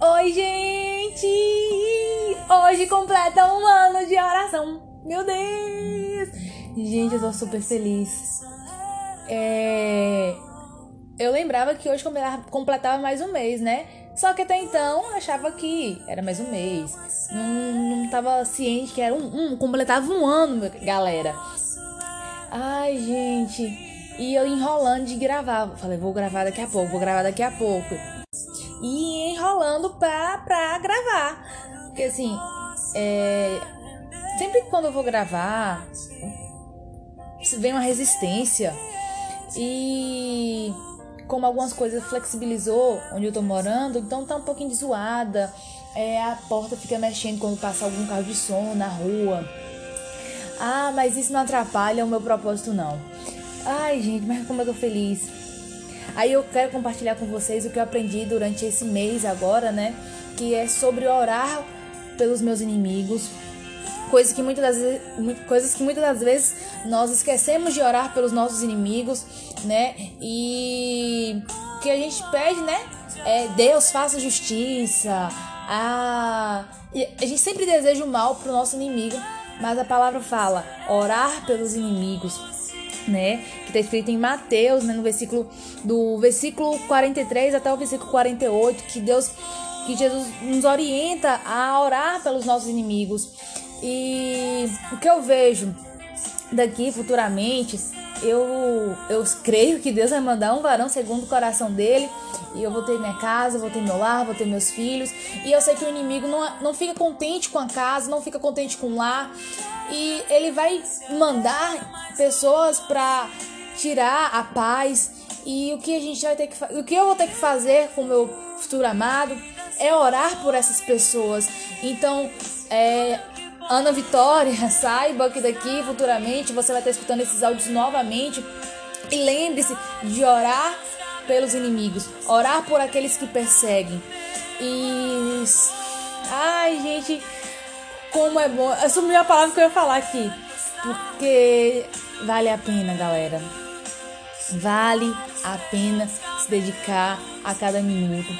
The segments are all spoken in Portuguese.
Oi, gente! Hoje completa um ano de oração. Meu Deus! Gente, eu tô super feliz. É... Eu lembrava que hoje completava mais um mês, né? Só que até então eu achava que era mais um mês. Não, não tava ciente que era um, um completava um ano, galera. Ai, gente. E eu enrolando de gravar. Falei, vou gravar daqui a pouco, vou gravar daqui a pouco. E enrolando pra, pra gravar. Porque assim, é, sempre quando eu vou gravar, vem uma resistência. E como algumas coisas flexibilizou onde eu tô morando, então tá um pouquinho de zoada. É, a porta fica mexendo quando passa algum carro de som na rua. Ah, mas isso não atrapalha o meu propósito, não. Ai, gente, mas como eu tô feliz. Aí eu quero compartilhar com vocês o que eu aprendi durante esse mês agora, né? Que é sobre orar pelos meus inimigos. Coisas que muitas das vezes, coisas que muitas das vezes nós esquecemos de orar pelos nossos inimigos, né? E que a gente pede, né? É, Deus faça justiça. Ah, a gente sempre deseja o mal pro nosso inimigo, mas a palavra fala orar pelos inimigos, né? Que está escrito em Mateus, né, no versículo do versículo 43 até o versículo 48, que Deus que Jesus nos orienta a orar pelos nossos inimigos. E o que eu vejo daqui futuramente, eu, eu creio que Deus vai mandar um varão segundo o coração dele. E eu vou ter minha casa, vou ter meu lar, vou ter meus filhos. E eu sei que o inimigo não, não fica contente com a casa, não fica contente com o lar. E ele vai mandar pessoas para tirar a paz. E o que a gente vai ter que o que eu vou ter que fazer com o meu futuro amado é orar por essas pessoas. Então, é, Ana Vitória, saiba que daqui futuramente você vai estar escutando esses áudios novamente. E lembre-se de orar pelos inimigos, orar por aqueles que perseguem. E. Ai, gente, como é bom. Assumi a palavra que eu ia falar aqui. Porque vale a pena, galera. Vale a pena se dedicar a cada minuto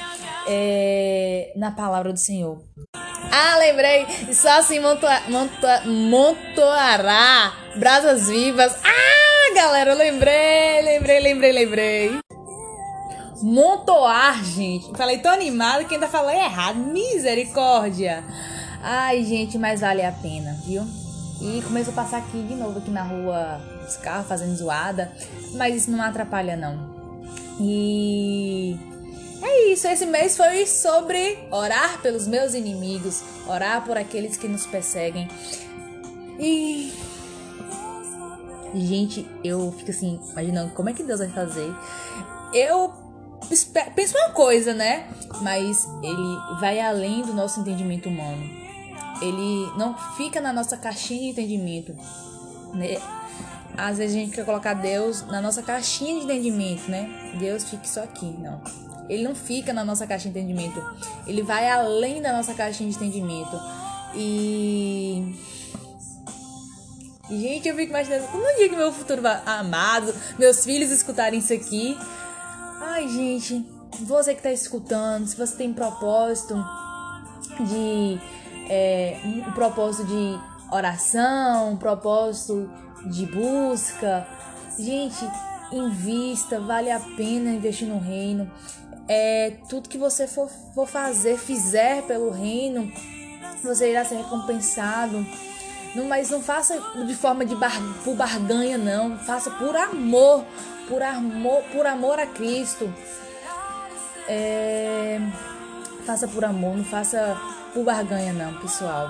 é, na palavra do Senhor. Ah, lembrei! Só assim montoa, montoa, montoará brasas vivas. Ah, galera, lembrei, lembrei, lembrei, lembrei. Montoar, gente. Falei tão animado que ainda falei errado. Misericórdia. Ai, gente, mas vale a pena, viu? E começou a passar aqui de novo, aqui na rua, os carros fazendo zoada. Mas isso não atrapalha, não. E é isso, esse mês foi sobre orar pelos meus inimigos, orar por aqueles que nos perseguem. E. Gente, eu fico assim, imaginando como é que Deus vai fazer. Eu penso uma coisa, né? Mas ele vai além do nosso entendimento humano. Ele não fica na nossa caixinha de entendimento. Né? Às vezes a gente quer colocar Deus na nossa caixinha de entendimento, né? Deus fique só aqui, não. Ele não fica na nossa caixa de entendimento. Ele vai além da nossa caixinha de entendimento. E. Gente, eu fico imaginando como um dia que meu futuro amado, meus filhos escutarem isso aqui. Ai, gente, você que tá escutando, se você tem propósito de. É, um propósito de oração, um propósito de busca. Gente, invista, vale a pena investir no reino é, tudo que você for, for fazer, fizer pelo reino, você irá ser recompensado. Não, mas não faça de forma de bar, por barganha, não. Faça por amor, por amor, por amor a Cristo. É, faça por amor, não faça por barganha, não, pessoal.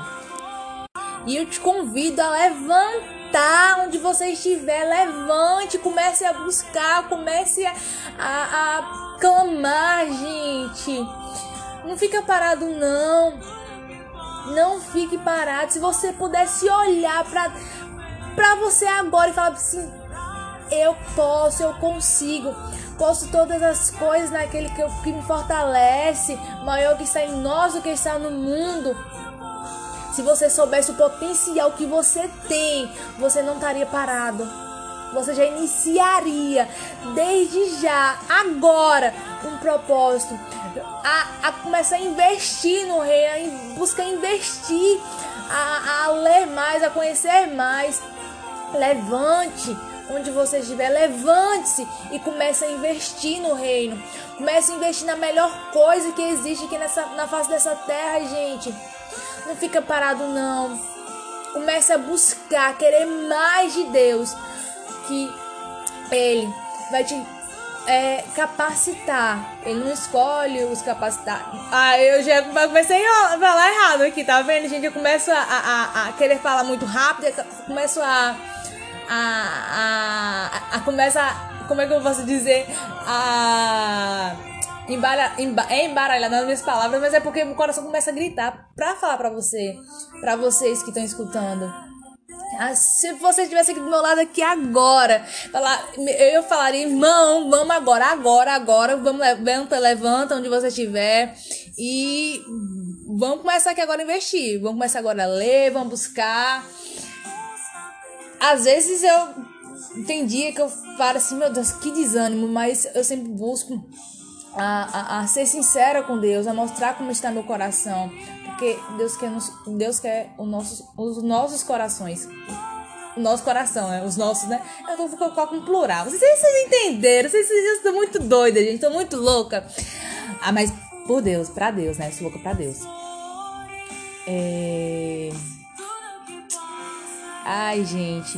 E eu te convido a levantar onde você estiver, levante, comece a buscar, comece a, a, a clamar, gente. Não fica parado, não. Não fique parado. Se você pudesse olhar pra, pra você agora e falar assim: Eu posso, eu consigo. Posso todas as coisas naquele que, que me fortalece, maior que está em nós do que está no mundo. Se você soubesse o potencial que você tem, você não estaria parado você já iniciaria desde já, agora, um propósito a, a começar a investir no reino, a buscar investir, a, a ler mais, a conhecer mais. Levante onde você estiver, levante-se e comece a investir no reino. Comece a investir na melhor coisa que existe aqui nessa, na face dessa terra, gente. Não fica parado, não. Comece a buscar, querer mais de Deus. Que Ele vai te é, capacitar. Ele não escolhe os capacitar. Ah, eu já comecei a falar errado aqui, tá vendo, gente? Eu começo a, a, a querer falar muito rápido, começo a. a, a, a começa. Como é que eu posso dizer? A. Embaralha, é embaralhar nas minhas palavras, mas é porque o coração começa a gritar pra falar pra você, pra vocês que estão escutando. Ah, se você estivesse aqui do meu lado aqui agora, falar, eu falaria, irmão, vamos agora, agora, agora, vamos, levanta, levanta onde você estiver e vamos começar aqui agora a investir, vamos começar agora a ler, vamos buscar. Às vezes eu tem dia que eu falo assim, meu Deus, que desânimo, mas eu sempre busco a, a, a ser sincera com Deus, a mostrar como está meu coração, porque Deus quer, nos, Deus quer os nossos, os nossos corações. O nosso coração, né? Os nossos, né? Eu vou colocar um plural. Vocês, vocês entenderam? Vocês, vocês estão muito doida, gente. Tô muito louca. Ah, mas por Deus, pra Deus, né? Eu sou louca pra Deus. É... Ai, gente.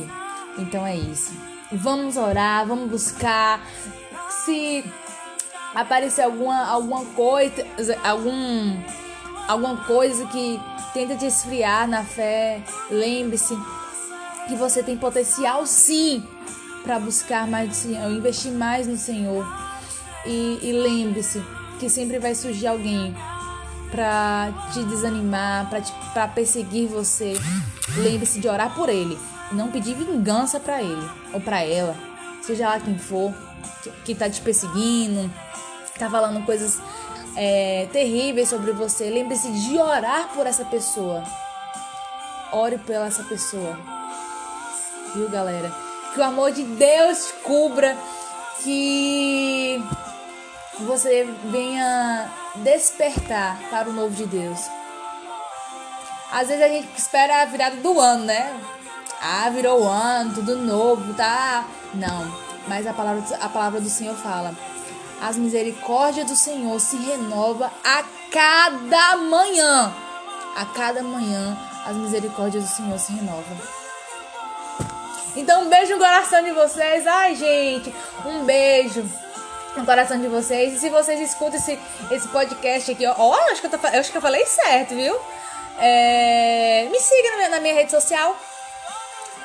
Então é isso. Vamos orar, vamos buscar. Se aparecer alguma, alguma coisa, algum alguma coisa que tenta te esfriar na fé, lembre-se que você tem potencial sim para buscar mais do Senhor, investir mais no Senhor. E, e lembre-se que sempre vai surgir alguém para te desanimar, para perseguir você. Lembre-se de orar por ele, não pedir vingança para ele ou para ela, seja lá quem for que, tá te perseguindo, tá falando coisas é, terríveis sobre você, lembre-se de orar por essa pessoa. Ore pela essa pessoa. Viu, galera? Que o amor de Deus cubra, que você venha despertar para o novo de Deus. Às vezes a gente espera a virada do ano, né? Ah, virou o ano, tudo novo, tá? Não, mas a palavra, a palavra do Senhor fala: as misericórdias do Senhor se renova a cada manhã. A cada manhã as misericórdias do Senhor se renovam. Então um beijo no coração de vocês. Ai, gente, um beijo no coração de vocês. E se vocês escutam esse, esse podcast aqui, ó, acho que eu, tô, acho que eu falei certo, viu? É, me siga na minha, na minha rede social,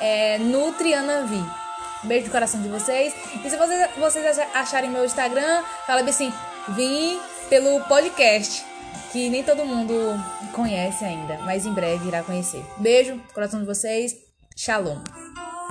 é, Nutrianavi. Beijo no coração de vocês. E se vocês, vocês acharem meu Instagram, fala assim, vim pelo podcast. Que nem todo mundo conhece ainda, mas em breve irá conhecer. Beijo no coração de vocês. Shalom.